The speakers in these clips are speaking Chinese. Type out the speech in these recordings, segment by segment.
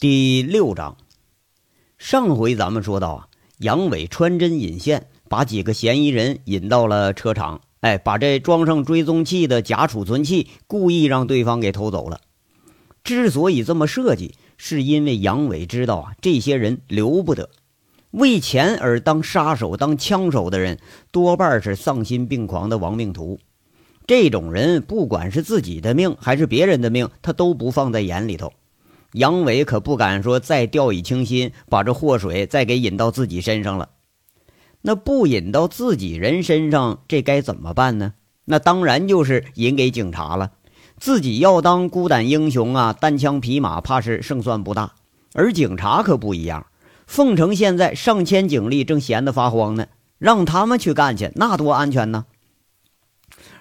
第六章，上回咱们说到啊，杨伟穿针引线，把几个嫌疑人引到了车厂，哎，把这装上追踪器的假储存器故意让对方给偷走了。之所以这么设计，是因为杨伟知道啊，这些人留不得，为钱而当杀手、当枪手的人，多半是丧心病狂的亡命徒。这种人，不管是自己的命还是别人的命，他都不放在眼里头。杨伟可不敢说再掉以轻心，把这祸水再给引到自己身上了。那不引到自己人身上，这该怎么办呢？那当然就是引给警察了。自己要当孤胆英雄啊，单枪匹马，怕是胜算不大。而警察可不一样，凤城现在上千警力正闲得发慌呢，让他们去干去，那多安全呢。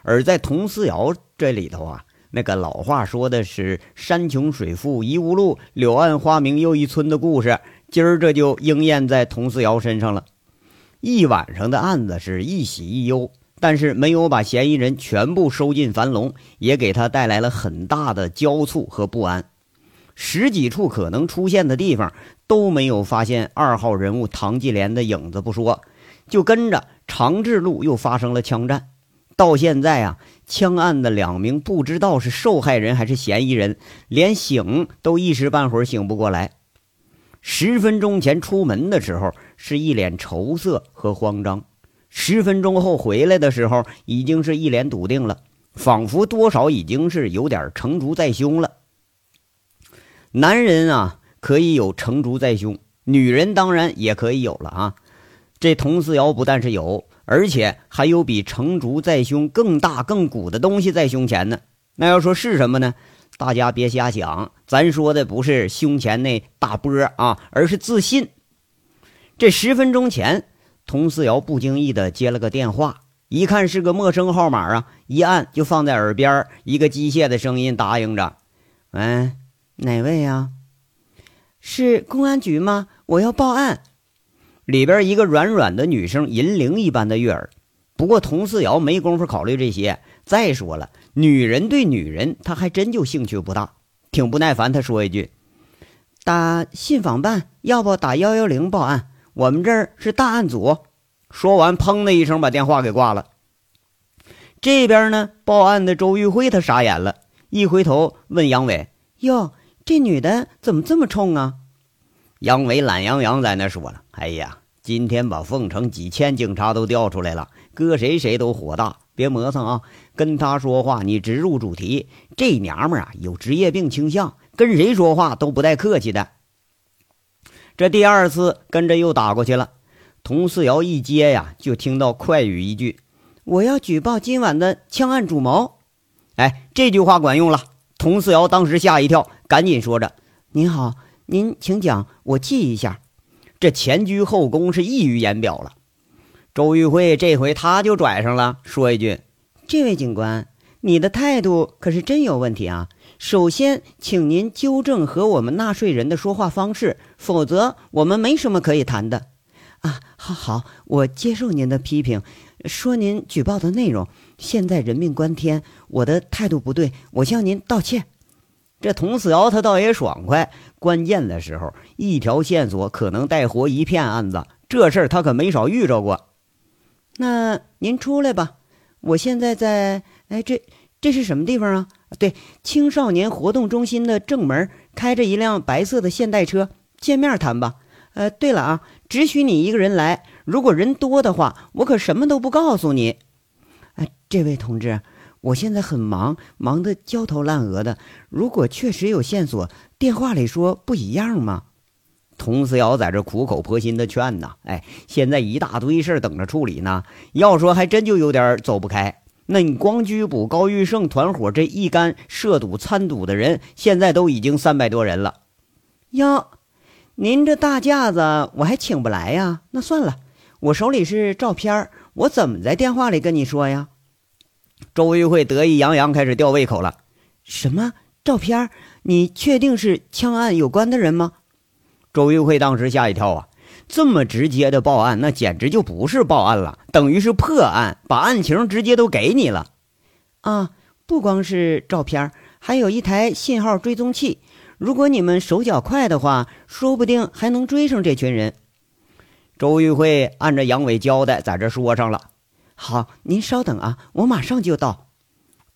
而在佟思瑶这里头啊。那个老话说的是“山穷水复疑无路，柳暗花明又一村”的故事，今儿这就应验在佟思瑶身上了。一晚上的案子是一喜一忧，但是没有把嫌疑人全部收进樊笼，也给他带来了很大的焦促和不安。十几处可能出现的地方都没有发现二号人物唐继莲的影子不说，就跟着长治路又发生了枪战。到现在啊，枪案的两名不知道是受害人还是嫌疑人，连醒都一时半会儿醒不过来。十分钟前出门的时候是一脸愁色和慌张，十分钟后回来的时候已经是一脸笃定了，仿佛多少已经是有点成竹在胸了。男人啊，可以有成竹在胸，女人当然也可以有了啊。这佟思瑶不但是有。而且还有比成竹在胸更大更鼓的东西在胸前呢。那要说是什么呢？大家别瞎想，咱说的不是胸前那大波啊，而是自信。这十分钟前，佟思瑶不经意的接了个电话，一看是个陌生号码啊，一按就放在耳边，一个机械的声音答应着：“喂，哪位呀？是公安局吗？我要报案。”里边一个软软的女生，银铃一般的悦耳。不过佟四瑶没工夫考虑这些。再说了，女人对女人，他还真就兴趣不大。挺不耐烦，他说一句：“打信访办，要不打幺幺零报案？我们这儿是大案组。”说完，砰的一声把电话给挂了。这边呢，报案的周玉辉他傻眼了，一回头问杨伟：“哟，这女的怎么这么冲啊？”杨伟懒洋洋在那说了：“哎呀，今天把凤城几千警察都调出来了，搁谁谁都火大。别磨蹭啊，跟他说话你直入主题。这娘们啊有职业病倾向，跟谁说话都不带客气的。”这第二次跟着又打过去了，佟四瑶一接呀，就听到快语一句：“我要举报今晚的枪案主谋。”哎，这句话管用了。佟四瑶当时吓一跳，赶紧说着：“您好。”您请讲，我记一下。这前居后恭是溢于言表了。周玉慧这回他就拽上了，说一句：“这位警官，你的态度可是真有问题啊！首先，请您纠正和我们纳税人的说话方式，否则我们没什么可以谈的。”啊，好好，我接受您的批评。说您举报的内容，现在人命关天，我的态度不对，我向您道歉。这佟四瑶他倒也爽快，关键的时候一条线索可能带活一片案子，这事儿他可没少遇着过。那您出来吧，我现在在……哎，这这是什么地方啊？对，青少年活动中心的正门，开着一辆白色的现代车，见面谈吧。呃，对了啊，只许你一个人来，如果人多的话，我可什么都不告诉你。哎，这位同志。我现在很忙，忙得焦头烂额的。如果确实有线索，电话里说不一样吗？佟思瑶在这苦口婆心的劝呐。哎，现在一大堆事儿等着处理呢。要说还真就有点走不开。那你光拘捕高玉胜团伙这一干涉赌参赌的人，现在都已经三百多人了。哟，您这大架子我还请不来呀？那算了，我手里是照片，我怎么在电话里跟你说呀？周玉慧得意洋洋，开始吊胃口了。什么照片？你确定是枪案有关的人吗？周玉慧当时吓一跳啊！这么直接的报案，那简直就不是报案了，等于是破案，把案情直接都给你了。啊，不光是照片，还有一台信号追踪器。如果你们手脚快的话，说不定还能追上这群人。周玉慧按照杨伟交代，在这说上了。好，您稍等啊，我马上就到。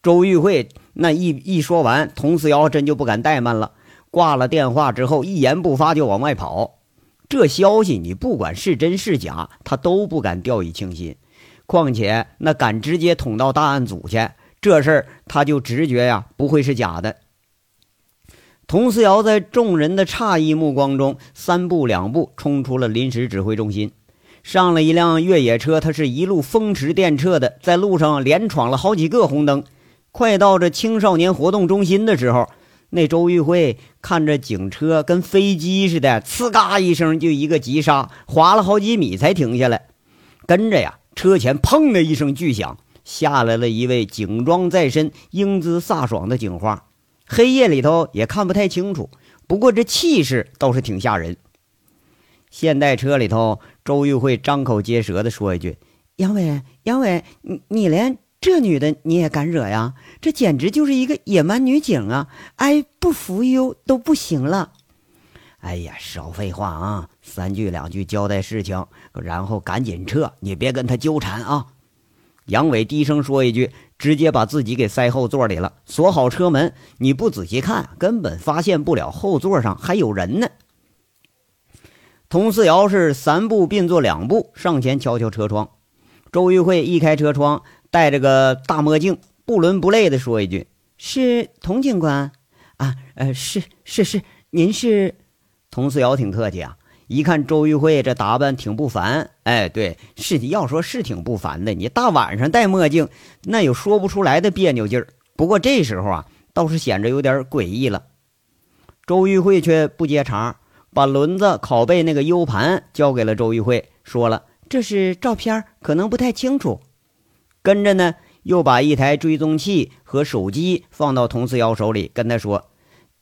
周玉慧那一一说完，佟四瑶真就不敢怠慢了，挂了电话之后，一言不发就往外跑。这消息你不管是真是假，他都不敢掉以轻心。况且那敢直接捅到大案组去，这事儿他就直觉呀，不会是假的。佟思瑶在众人的诧异目光中，三步两步冲出了临时指挥中心，上了一辆越野车。他是一路风驰电掣的，在路上连闯了好几个红灯。快到这青少年活动中心的时候，那周玉慧看着警车跟飞机似的，呲嘎一声就一个急刹，滑了好几米才停下来，跟着呀。车前砰的一声巨响，下来了一位警装在身、英姿飒爽的警花。黑夜里头也看不太清楚，不过这气势倒是挺吓人。现代车里头，周玉慧张口结舌的说一句：“杨伟，杨伟，你你连这女的你也敢惹呀？这简直就是一个野蛮女警啊！哎，不服哟都不行了。”哎呀，少废话啊！三句两句交代事情，然后赶紧撤，你别跟他纠缠啊！杨伟低声说一句，直接把自己给塞后座里了，锁好车门。你不仔细看，根本发现不了后座上还有人呢。佟四瑶是三步并作两步上前敲敲车窗，周玉慧一开车窗，戴着个大墨镜，不伦不类的说一句：“是佟警官啊？呃，是是是，您是？”佟四瑶挺客气啊，一看周玉慧这打扮挺不凡，哎，对，是要说是挺不凡的。你大晚上戴墨镜，那有说不出来的别扭劲儿。不过这时候啊，倒是显着有点诡异了。周玉慧却不接茬，把轮子拷贝那个 U 盘交给了周玉慧，说了：“这是照片，可能不太清楚。”跟着呢，又把一台追踪器和手机放到佟四瑶手里，跟他说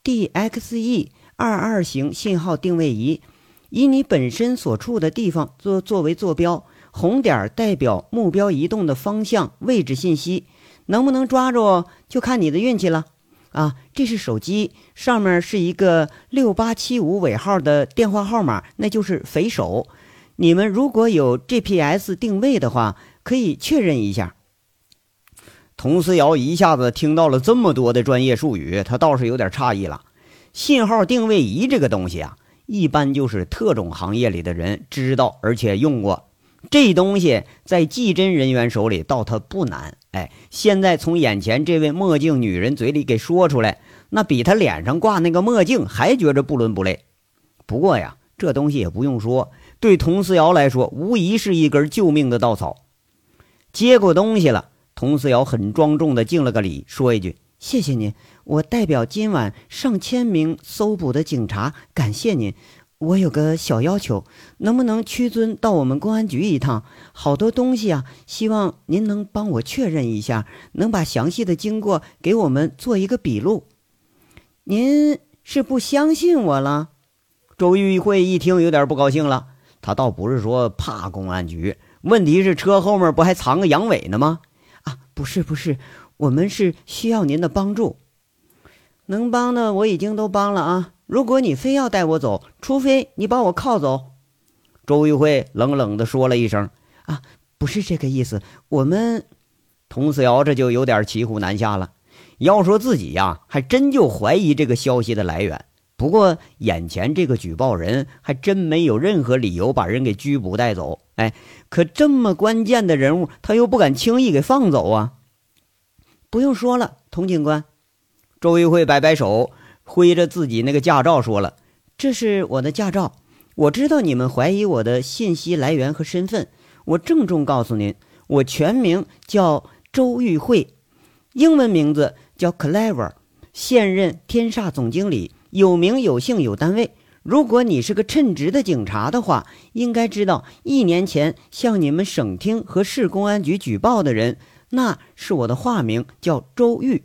：“DXE。”二二型信号定位仪，以你本身所处的地方作作为坐标，红点代表目标移动的方向位置信息，能不能抓住就看你的运气了。啊，这是手机，上面是一个六八七五尾号的电话号码，那就是匪首。你们如果有 GPS 定位的话，可以确认一下。佟思瑶一下子听到了这么多的专业术语，他倒是有点诧异了。信号定位仪这个东西啊，一般就是特种行业里的人知道，而且用过。这东西在技侦人员手里倒它不难。哎，现在从眼前这位墨镜女人嘴里给说出来，那比她脸上挂那个墨镜还觉着不伦不类。不过呀，这东西也不用说，对佟思瑶来说，无疑是一根救命的稻草。接过东西了，佟思瑶很庄重地敬了个礼，说一句：“谢谢您。”我代表今晚上千名搜捕的警察感谢您。我有个小要求，能不能屈尊到我们公安局一趟？好多东西啊，希望您能帮我确认一下，能把详细的经过给我们做一个笔录。您是不相信我了？周玉慧一听有点不高兴了。他倒不是说怕公安局，问题是车后面不还藏个杨伟呢吗？啊，不是不是，我们是需要您的帮助。能帮的我已经都帮了啊！如果你非要带我走，除非你把我铐走。”周玉慧冷冷地说了一声。“啊，不是这个意思。我们……”佟思瑶这就有点骑虎难下了。要说自己呀，还真就怀疑这个消息的来源。不过眼前这个举报人还真没有任何理由把人给拘捕带走。哎，可这么关键的人物，他又不敢轻易给放走啊！不用说了，佟警官。周玉慧摆摆手，挥着自己那个驾照说了：“这是我的驾照。我知道你们怀疑我的信息来源和身份，我郑重告诉您，我全名叫周玉慧，英文名字叫 Clever，现任天煞总经理，有名有姓有单位。如果你是个称职的警察的话，应该知道一年前向你们省厅和市公安局举报的人，那是我的化名，叫周玉。”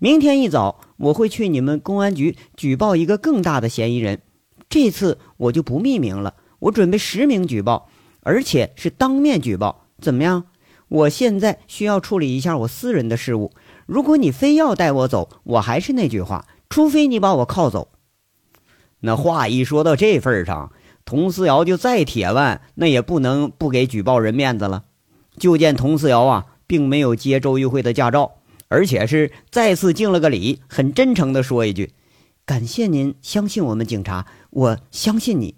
明天一早，我会去你们公安局举报一个更大的嫌疑人。这次我就不匿名了，我准备实名举报，而且是当面举报。怎么样？我现在需要处理一下我私人的事务。如果你非要带我走，我还是那句话，除非你把我铐走。那话一说到这份上，佟思瑶就再铁腕，那也不能不给举报人面子了。就见佟思瑶啊，并没有接周玉慧的驾照，而且是再次敬了个礼，很真诚地说一句：“感谢您相信我们警察，我相信你。”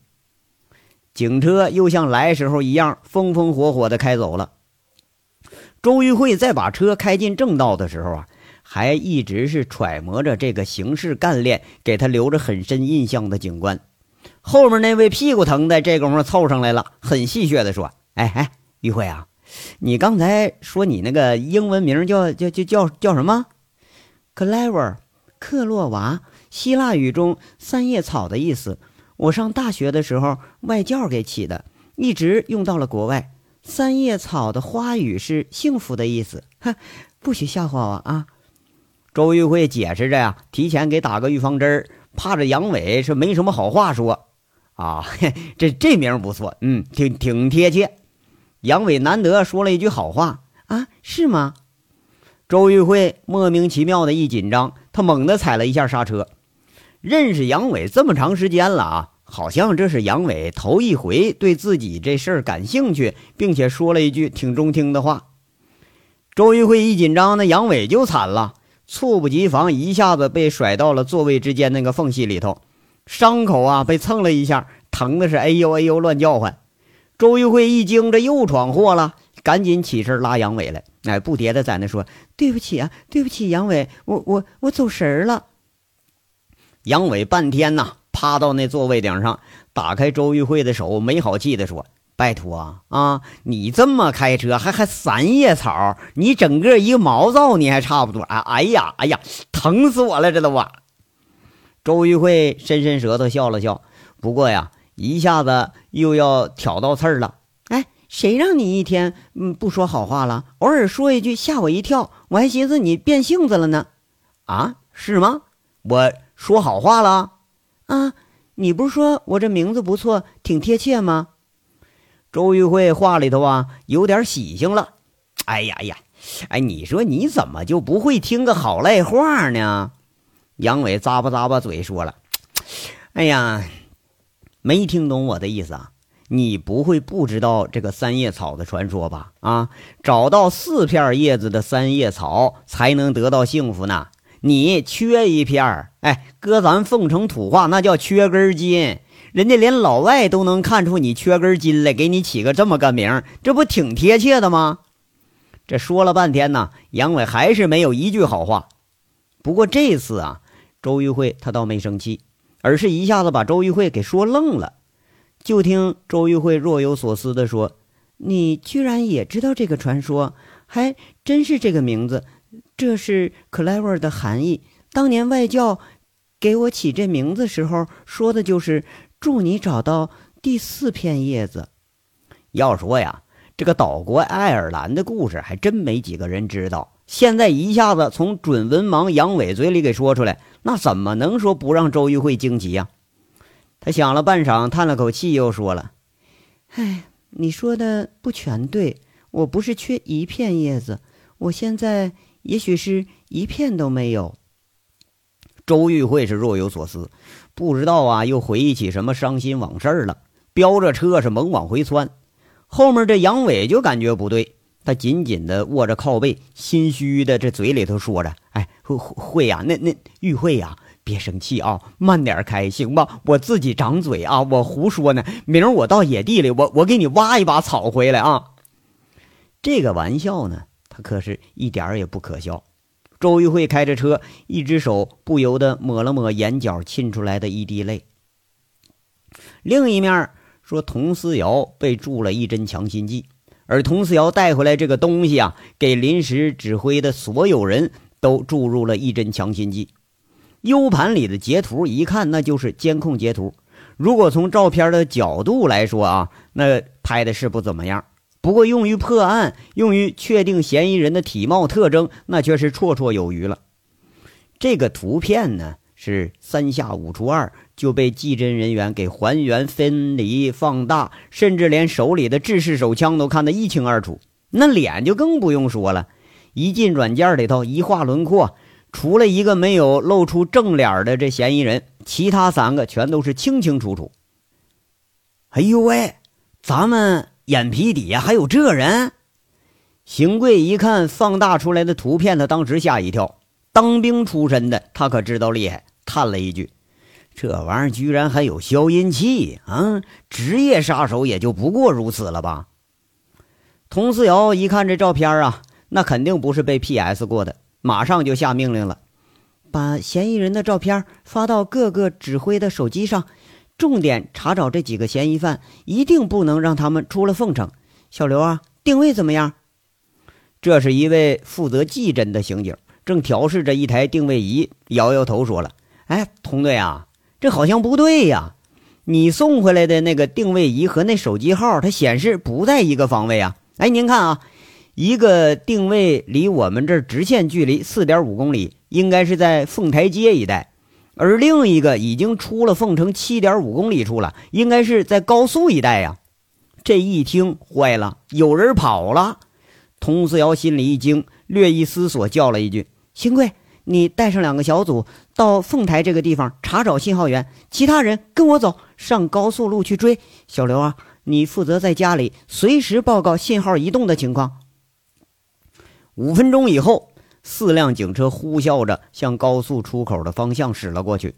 警车又像来时候一样风风火火地开走了。周玉慧在把车开进正道的时候啊，还一直是揣摩着这个行事干练、给他留着很深印象的警官。后面那位屁股疼的这功夫凑上来了，很戏谑地说：“哎哎，玉慧啊。”你刚才说你那个英文名叫叫叫叫叫什么？Clever，克洛娃，希腊语中三叶草的意思。我上大学的时候外教给起的，一直用到了国外。三叶草的花语是幸福的意思。哼，不许笑话我啊！周玉慧解释着呀，提前给打个预防针怕这杨伟是没什么好话说。啊，这这名不错，嗯，挺挺贴切。杨伟难得说了一句好话啊，是吗？周玉慧莫名其妙的一紧张，他猛地踩了一下刹车。认识杨伟这么长时间了啊，好像这是杨伟头一回对自己这事儿感兴趣，并且说了一句挺中听的话。周玉慧一紧张，那杨伟就惨了，猝不及防，一下子被甩到了座位之间那个缝隙里头，伤口啊被蹭了一下，疼的是哎呦哎呦乱叫唤。周玉慧一惊，这又闯祸了，赶紧起身拉杨伟来，哎，不迭的在那说：“对不起啊，对不起，杨伟，我我我走神了。”杨伟半天呐，趴到那座位顶上，打开周玉慧的手，没好气的说：“拜托啊啊，你这么开车，还还三叶草，你整个一个毛躁，你还差不多。哎哎呀哎呀，疼死我了，这都啊！”周玉慧伸伸舌头笑了笑，不过呀。一下子又要挑到刺儿了，哎，谁让你一天嗯不说好话了？偶尔说一句吓我一跳，我还寻思你变性子了呢。啊，是吗？我说好话了？啊，你不是说我这名字不错，挺贴切吗？周玉慧话里头啊有点喜庆了。哎呀呀，哎，你说你怎么就不会听个好赖话呢？杨伟咂巴咂巴嘴说了，哎呀。没听懂我的意思啊？你不会不知道这个三叶草的传说吧？啊，找到四片叶子的三叶草才能得到幸福呢。你缺一片儿，哎，搁咱凤城土话那叫缺根筋。人家连老外都能看出你缺根筋来，给你起个这么个名，这不挺贴切的吗？这说了半天呢，杨伟还是没有一句好话。不过这次啊，周玉慧他倒没生气。而是一下子把周玉慧给说愣了，就听周玉慧若有所思地说：“你居然也知道这个传说，还真是这个名字。这是 clever 的含义。当年外教给我起这名字时候说的就是祝你找到第四片叶子。要说呀，这个岛国爱尔兰的故事还真没几个人知道。”现在一下子从准文盲杨伟嘴里给说出来，那怎么能说不让周玉慧惊奇呀？他想了半晌，叹了口气，又说了：“哎，你说的不全对，我不是缺一片叶子，我现在也许是一片都没有。”周玉慧是若有所思，不知道啊，又回忆起什么伤心往事了，飙着车是猛往回窜。后面这杨伟就感觉不对。他紧紧地握着靠背，心虚的这嘴里头说着：“哎，慧慧呀，那那玉慧呀，别生气啊，慢点开，行吧？我自己长嘴啊，我胡说呢。明儿我到野地里，我我给你挖一把草回来啊。”这个玩笑呢，他可是一点也不可笑。周玉慧开着车，一只手不由得抹了抹眼角沁出来的一滴泪。另一面说，佟思瑶被注了一针强心剂。而佟思瑶带回来这个东西啊，给临时指挥的所有人都注入了一针强心剂。U 盘里的截图一看，那就是监控截图。如果从照片的角度来说啊，那拍的是不怎么样。不过用于破案，用于确定嫌疑人的体貌特征，那却是绰绰有余了。这个图片呢？是三下五除二就被技侦人员给还原、分离、放大，甚至连手里的制式手枪都看得一清二楚。那脸就更不用说了，一进软件里头一画轮廓，除了一个没有露出正脸的这嫌疑人，其他三个全都是清清楚楚。哎呦喂，咱们眼皮底下还有这人！邢贵一看放大出来的图片，他当时吓一跳。当兵出身的他可知道厉害，叹了一句：“这玩意儿居然还有消音器啊！职业杀手也就不过如此了吧？”佟思瑶一看这照片啊，那肯定不是被 PS 过的，马上就下命令了：“把嫌疑人的照片发到各个指挥的手机上，重点查找这几个嫌疑犯，一定不能让他们出了凤城。小刘啊，定位怎么样？”这是一位负责技侦的刑警，正调试着一台定位仪，摇摇头说了：“哎，佟队啊，这好像不对呀！你送回来的那个定位仪和那手机号，它显示不在一个方位啊！哎，您看啊，一个定位离我们这直线距离四点五公里，应该是在凤台街一带；而另一个已经出了凤城七点五公里处了，应该是在高速一带呀！这一听坏了，有人跑了。”佟思瑶心里一惊，略一思索，叫了一句：“邢贵，你带上两个小组到凤台这个地方查找信号源，其他人跟我走，上高速路去追。小刘啊，你负责在家里随时报告信号移动的情况。”五分钟以后，四辆警车呼啸着向高速出口的方向驶了过去。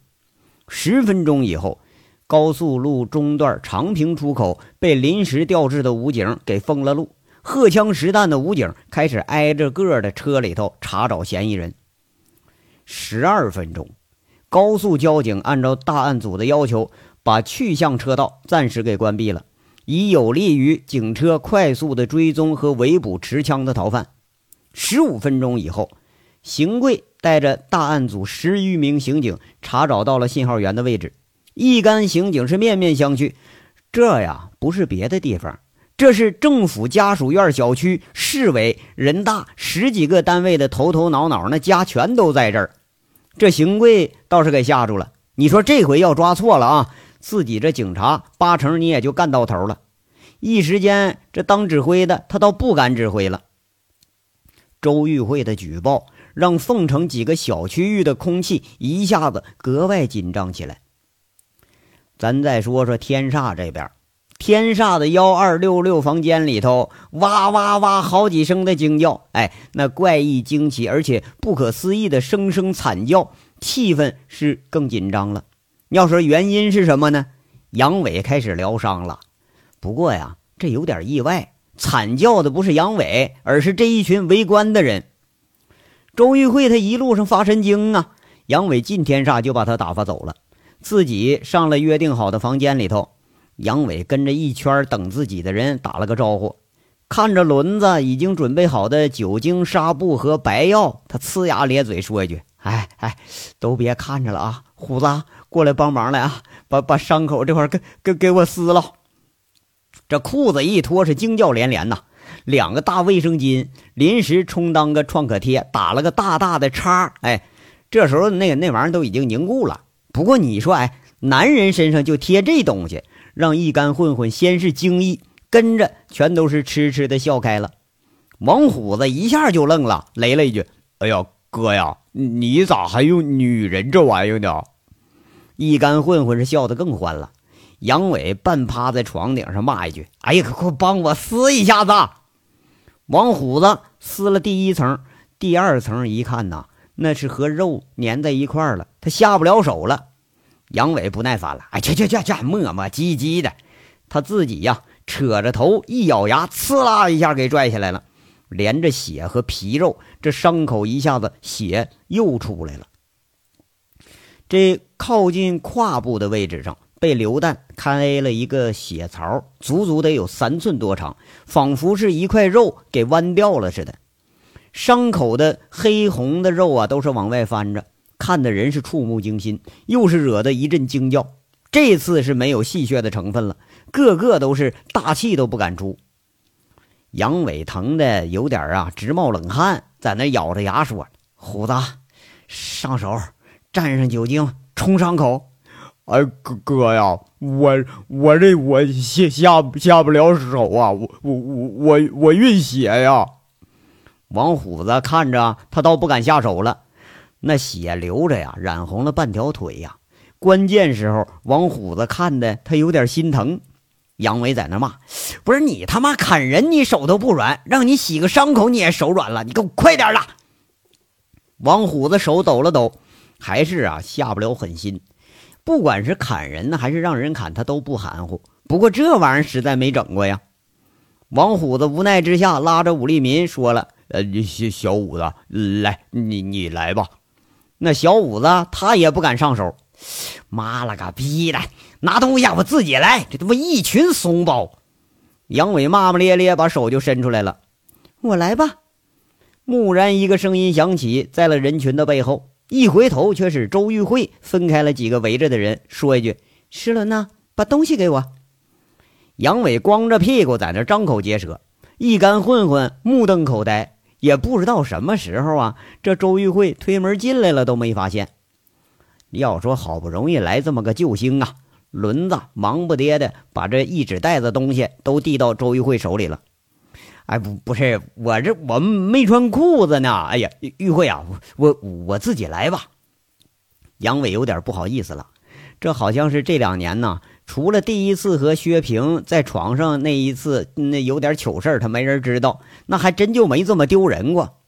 十分钟以后，高速路中段长平出口被临时调制的武警给封了路。荷枪实弹的武警开始挨着个的车里头查找嫌疑人。十二分钟，高速交警按照大案组的要求，把去向车道暂时给关闭了，以有利于警车快速的追踪和围捕持枪的逃犯。十五分钟以后，邢贵带着大案组十余名刑警查找到了信号源的位置。一干刑警是面面相觑，这呀不是别的地方。这是政府家属院小区、市委、人大十几个单位的头头脑脑，那家全都在这儿。这邢贵倒是给吓住了。你说这回要抓错了啊，自己这警察八成你也就干到头了。一时间，这当指挥的他倒不敢指挥了。周玉慧的举报让凤城几个小区域的空气一下子格外紧张起来。咱再说说天煞这边。天煞的幺二六六房间里头，哇哇哇，好几声的惊叫，哎，那怪异惊奇而且不可思议的声声惨叫，气氛是更紧张了。要说原因是什么呢？杨伟开始疗伤了。不过呀，这有点意外，惨叫的不是杨伟，而是这一群围观的人。周玉慧他一路上发神经啊，杨伟进天煞就把他打发走了，自己上了约定好的房间里头。杨伟跟着一圈等自己的人打了个招呼，看着轮子已经准备好的酒精、纱布和白药，他呲牙咧嘴说一句：“哎哎，都别看着了啊，虎子过来帮忙来啊，把把伤口这块给给给我撕了。”这裤子一脱是惊叫连连呐，两个大卫生巾临时充当个创可贴，打了个大大的叉。哎，这时候那个那玩意儿都已经凝固了。不过你说，哎，男人身上就贴这东西。让一干混混先是惊异，跟着全都是痴痴的笑开了。王虎子一下就愣了，雷了一句：“哎呀，哥呀，你咋还用女人这玩意儿呢？”一干混混是笑得更欢了。杨伟半趴在床顶上骂一句：“哎呀，快帮我撕一下子！”王虎子撕了第一层，第二层一看呐，那是和肉粘在一块了，他下不了手了。杨伟不耐烦了，哎，去去去去，磨磨唧唧的，他自己呀，扯着头一咬牙，呲啦一下给拽下来了，连着血和皮肉，这伤口一下子血又出来了。这靠近胯部的位置上被榴弹开了一个血槽，足足得有三寸多长，仿佛是一块肉给剜掉了似的。伤口的黑红的肉啊，都是往外翻着。看的人是触目惊心，又是惹得一阵惊叫。这次是没有戏谑的成分了，个个都是大气都不敢出。杨伟疼的有点啊直冒冷汗，在那咬着牙说：“虎子，上手，蘸上酒精冲伤口。”哎，哥哥呀，我我这我下下下不了手啊，我我我我我晕血呀。王虎子看着他倒不敢下手了。那血流着呀，染红了半条腿呀。关键时候，王虎子看的他有点心疼。杨伟在那骂：“不是你他妈砍人，你手都不软，让你洗个伤口你也手软了，你给我快点的！”王虎子手抖了抖，还是啊下不了狠心。不管是砍人呢，还是让人砍，他都不含糊。不过这玩意儿实在没整过呀。王虎子无奈之下，拉着武立民说了：“呃，小小五子，来，你你来吧。”那小五子他也不敢上手。妈了个逼的！拿东西我自己来，这他妈一群怂包！杨伟骂骂咧咧，把手就伸出来了。我来吧。蓦然一个声音响起，在了人群的背后，一回头却是周玉慧分开了几个围着的人，说一句：“石伦呐，把东西给我。”杨伟光着屁股在那张口结舌，一干混混目瞪口呆，也不知道什么时候啊，这周玉慧推门进来了都没发现。要说好不容易来这么个救星啊！轮子忙不迭的把这一纸袋子东西都递到周玉慧手里了。哎，不，不是我这我没穿裤子呢。哎呀，玉慧啊，我我自己来吧。杨伟有点不好意思了，这好像是这两年呢，除了第一次和薛平在床上那一次，那有点糗事他没人知道，那还真就没这么丢人过。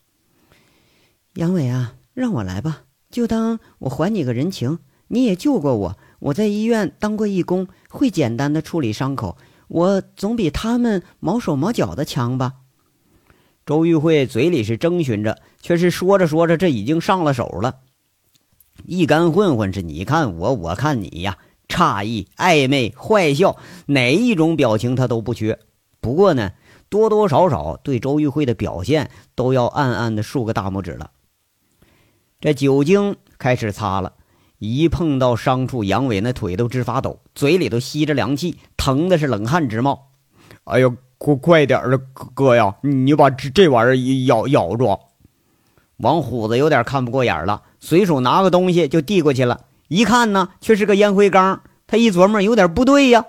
杨伟啊，让我来吧，就当我还你个人情，你也救过我。我在医院当过义工，会简单的处理伤口，我总比他们毛手毛脚的强吧？周玉慧嘴里是征询着，却是说着说着，这已经上了手了。一干混混是你看我，我看你呀，诧异、暧昧、坏笑，哪一种表情他都不缺。不过呢，多多少少对周玉慧的表现都要暗暗的竖个大拇指了。这酒精开始擦了。一碰到伤处，杨伟那腿都直发抖，嘴里都吸着凉气，疼的是冷汗直冒。哎呦，快快点的，哥呀，你把这这玩意儿咬咬住！王虎子有点看不过眼了，随手拿个东西就递过去了。一看呢，却是个烟灰缸。他一琢磨，有点不对呀，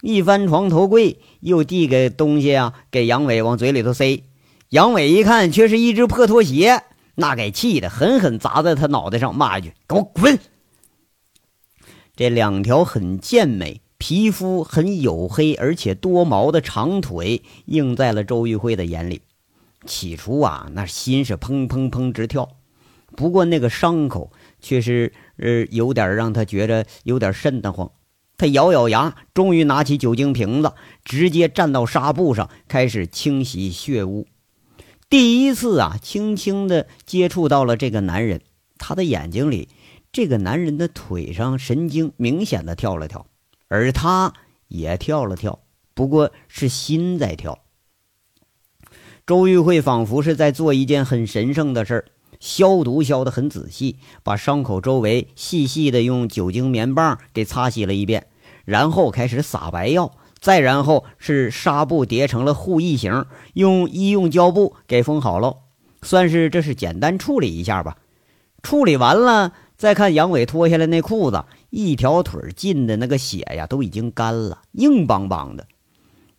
一翻床头柜，又递给东西啊，给杨伟往嘴里头塞。杨伟一看，却是一只破拖鞋，那给气的狠狠砸在他脑袋上，骂一句：“给我滚！”这两条很健美、皮肤很黝黑而且多毛的长腿映在了周玉辉的眼里。起初啊，那心是砰砰砰直跳。不过那个伤口却是呃有点让他觉着有点瘆得慌。他咬咬牙，终于拿起酒精瓶子，直接站到纱布上开始清洗血污。第一次啊，轻轻的接触到了这个男人，他的眼睛里。这个男人的腿上神经明显的跳了跳，而他也跳了跳，不过是心在跳。周玉慧仿佛是在做一件很神圣的事儿，消毒消得很仔细，把伤口周围细细的用酒精棉棒给擦洗了一遍，然后开始撒白药，再然后是纱布叠成了护翼形，用医用胶布给封好了，算是这是简单处理一下吧。处理完了。再看杨伟脱下来那裤子，一条腿进的那个血呀，都已经干了，硬邦邦的。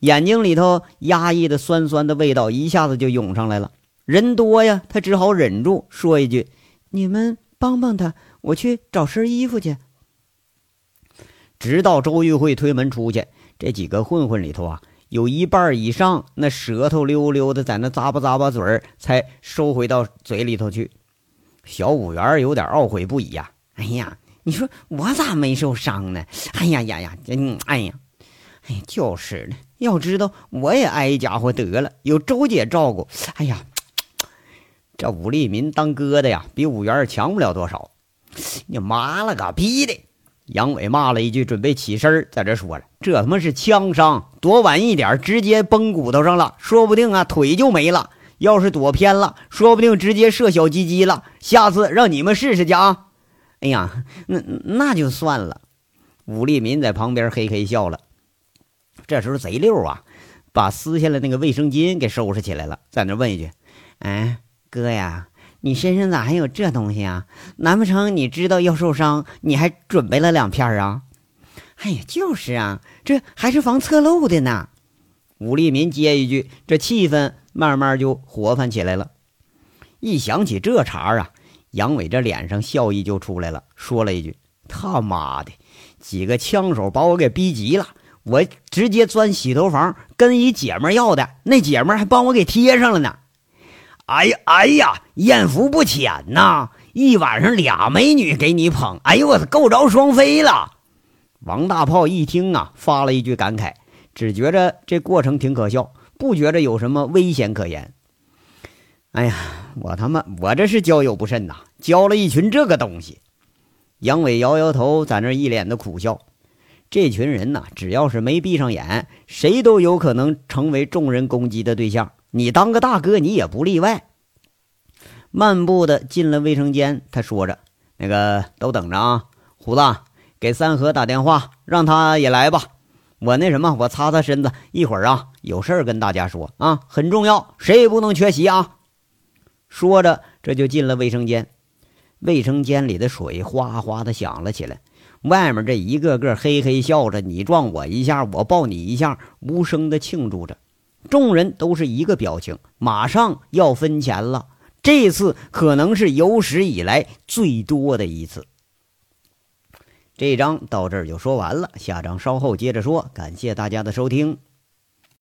眼睛里头压抑的酸酸的味道一下子就涌上来了。人多呀，他只好忍住说一句：“你们帮帮他，我去找身衣服去。”直到周玉慧推门出去，这几个混混里头啊，有一半以上那舌头溜溜的在那咂巴咂巴嘴儿，才收回到嘴里头去。小五元有点懊悔不已呀！哎呀，你说我咋没受伤呢？哎呀呀呀！嗯，哎呀，哎，就是的。要知道我也挨家伙得了，有周姐照顾。哎呀，这武立民当哥的呀，比五元强不了多少。你妈了个逼的！杨伟骂了一句，准备起身，在这说了：“这他妈是枪伤，躲晚一点，直接崩骨头上了，说不定啊，腿就没了。”要是躲偏了，说不定直接射小鸡鸡了。下次让你们试试去啊！哎呀，那那就算了。武立民在旁边嘿嘿笑了。这时候贼溜啊，把撕下来那个卫生巾给收拾起来了，在那问一句：“哎，哥呀，你身上咋还有这东西啊？难不成你知道要受伤，你还准备了两片啊？”哎呀，就是啊，这还是防侧漏的呢。武立民接一句，这气氛。慢慢就活泛起来了。一想起这茬啊，杨伟这脸上笑意就出来了，说了一句：“他妈的，几个枪手把我给逼急了，我直接钻洗头房跟一姐们要的，那姐们还帮我给贴上了呢。”哎呀哎呀，艳福不浅呐！一晚上俩美女给你捧，哎呦我操，够着双飞了！王大炮一听啊，发了一句感慨，只觉着这过程挺可笑，不觉着有什么危险可言。哎呀，我他妈，我这是交友不慎呐，交了一群这个东西。杨伟摇摇头，在那一脸的苦笑。这群人呐，只要是没闭上眼，谁都有可能成为众人攻击的对象。你当个大哥，你也不例外。漫步的进了卫生间，他说着：“那个都等着啊，胡子，给三河打电话，让他也来吧。我那什么，我擦擦身子，一会儿啊有事儿跟大家说啊，很重要，谁也不能缺席啊。”说着，这就进了卫生间。卫生间里的水哗哗的响了起来，外面这一个个嘿嘿笑着，你撞我一下，我抱你一下，无声的庆祝着。众人都是一个表情，马上要分钱了。这次可能是有史以来最多的一次。这章到这儿就说完了，下章稍后接着说。感谢大家的收听。